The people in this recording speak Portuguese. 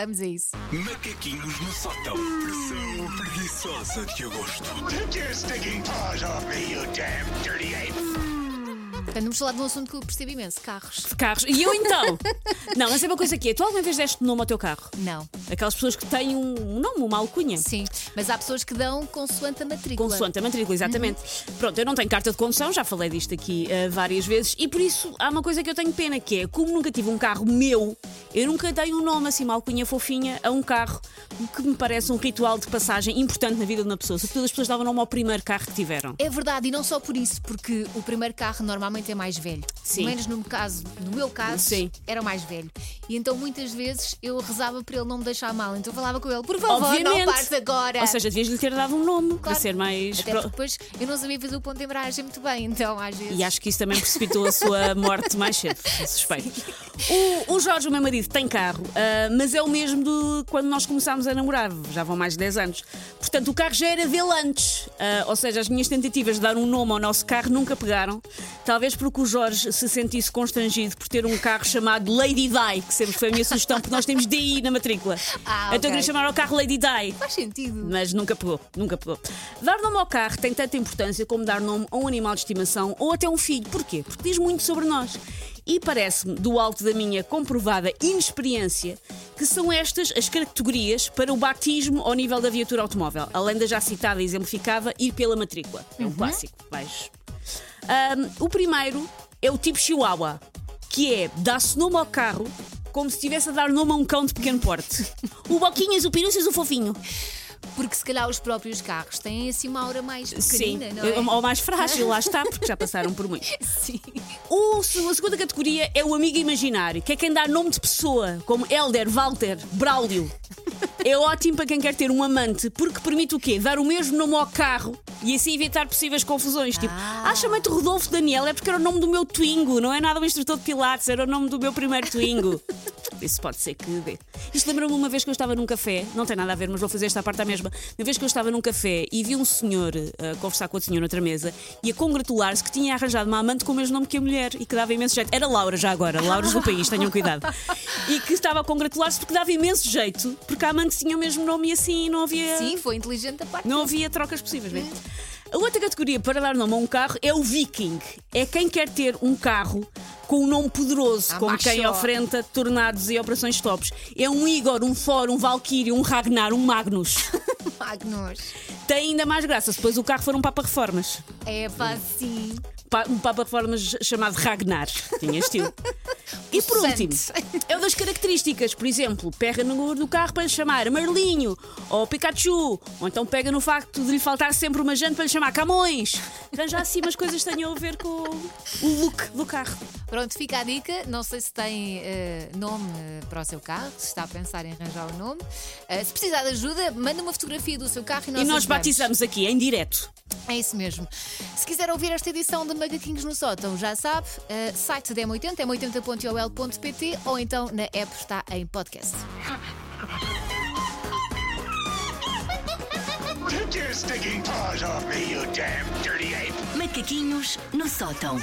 Vamos a isso. Macaquinhos no sótão. Pressão preguiçosa de agosto. Take your stinking paws off me, you damn dirty ape! Portanto, vamos falar de um assunto que eu percebo imenso: carros. de carros. E eu então? não, mas é uma coisa que é. Tu alguma vez deste nome ao teu carro? Não. Aquelas pessoas que têm um nome, uma alcunha. Sim, mas há pessoas que dão consoante a matrícula. Consoante a matrícula, exatamente. Pronto, eu não tenho carta de condução, já falei disto aqui eh, várias vezes, e por isso há uma coisa que eu tenho pena, que é, como nunca tive um carro meu, eu nunca dei um nome assim, uma alcunha fofinha, a um carro, o que me parece um ritual de passagem importante na vida de uma pessoa. Sobretudo as pessoas davam nome ao primeiro carro que tiveram. É verdade, e não só por isso, porque o primeiro carro normalmente é mais velho. Sim. Pelo menos no, caso, no meu caso, Sim. era o mais velho. E então muitas vezes eu rezava para ele não me deixar mal. Então eu falava com ele, por favor, não Obviamente. parte agora. Ou seja, devias-lhe ter dado um nome, para Claro. ser mais. Até pro- depois eu não sabia fazer o ponto de embreagem muito bem, então às vezes. E acho que isso também precipitou a sua morte mais cedo, suspeito. O, o Jorge, o meu marido, tem carro, ah, mas é o mesmo de quando nós começámos a namorar, já vão mais de 10 anos. Portanto, o carro já era dele antes. Ah, ou seja, as minhas tentativas de dar um nome ao nosso carro nunca pegaram. Talvez porque o Jorge se sentisse constrangido por ter um carro chamado Lady Di, sempre foi a minha sugestão, porque nós temos DI na matrícula. Ah, Então eu ok. queria chamar ao carro Lady Di. Faz sentido. Mas nunca pegou, nunca pegou. Dar nome ao carro tem tanta importância como dar nome a um animal de estimação ou até a um filho. Porquê? Porque diz muito sobre nós. E parece-me, do alto da minha comprovada inexperiência, que são estas as categorias para o batismo ao nível da viatura automóvel. Além da já citada e exemplificada, ir pela matrícula. É um clássico. Vais. Ahm, o primeiro é o tipo Chihuahua, que é dá-se nome ao carro como se estivesse a dar nome a um cão de pequeno porte. o Boquinhas, o Piruças, o Fofinho. Porque se calhar os próprios carros têm assim uma aura mais pequenina, Sim, não é? ou mais frágil, lá está, porque já passaram por muito. Sim. O, a segunda categoria é o amigo imaginário, que é quem dá nome de pessoa, como Helder, Walter, Braulio. É ótimo para quem quer ter um amante, porque permite o quê? Dar o mesmo nome ao carro e assim evitar possíveis confusões. Tipo, ah, chamei-te Rodolfo Daniel, é porque era o nome do meu Twingo, não é nada um instrutor de Pilates, era o nome do meu primeiro Twingo. Isso pode ser que dê. Isto lembra-me uma vez que eu estava num café, não tem nada a ver, mas vou fazer esta parte à mesma. Uma vez que eu estava num café e vi um senhor eh, a conversar com outro senhor noutra mesa e a congratular-se que tinha arranjado uma amante com o mesmo nome que a mulher e que dava imenso jeito. Era Laura já agora, Lauras do país, tenham cuidado. E que estava a congratular-se porque dava imenso jeito, porque a amante tinha o mesmo nome e assim não havia. Sim, foi inteligente da parte. Não havia trocas possíveis, bem. A outra categoria para dar nome a um carro é o Viking. É quem quer ter um carro com um nome poderoso, Ah, como macho. quem ofrenda tornados e operações tops. É um Igor, um Thor, um Valkyrie, um Ragnar, um Magnus. Magnus. Tem ainda mais graça se depois o carro for um Papa Reformas. É pá, sim. Pa- Um Papa Reformas chamado Ragnar. Tinha estilo. E por último, é o das características. Por exemplo, pega no número do carro para lhe chamar Marlinho ou Pikachu. Ou então pega no facto de lhe faltar sempre uma jante para lhe chamar Camões. Arranja assim umas coisas que tenham a ver com o look do carro. Pronto, fica a dica. Não sei se tem eh, nome eh, para o seu carro, se está a pensar em arranjar o nome. Eh, se precisar de ajuda, manda uma fotografia do seu carro e nós e nós batizamos aqui em direto. É isso mesmo. Se quiser ouvir esta edição de Macaquinhos no Sótão, já sabe, eh, site da M80, m80.ol.pt ou então na app está em podcast. Take your stinking paws off me, you damn dirty ape! Macaquinhos no sótão.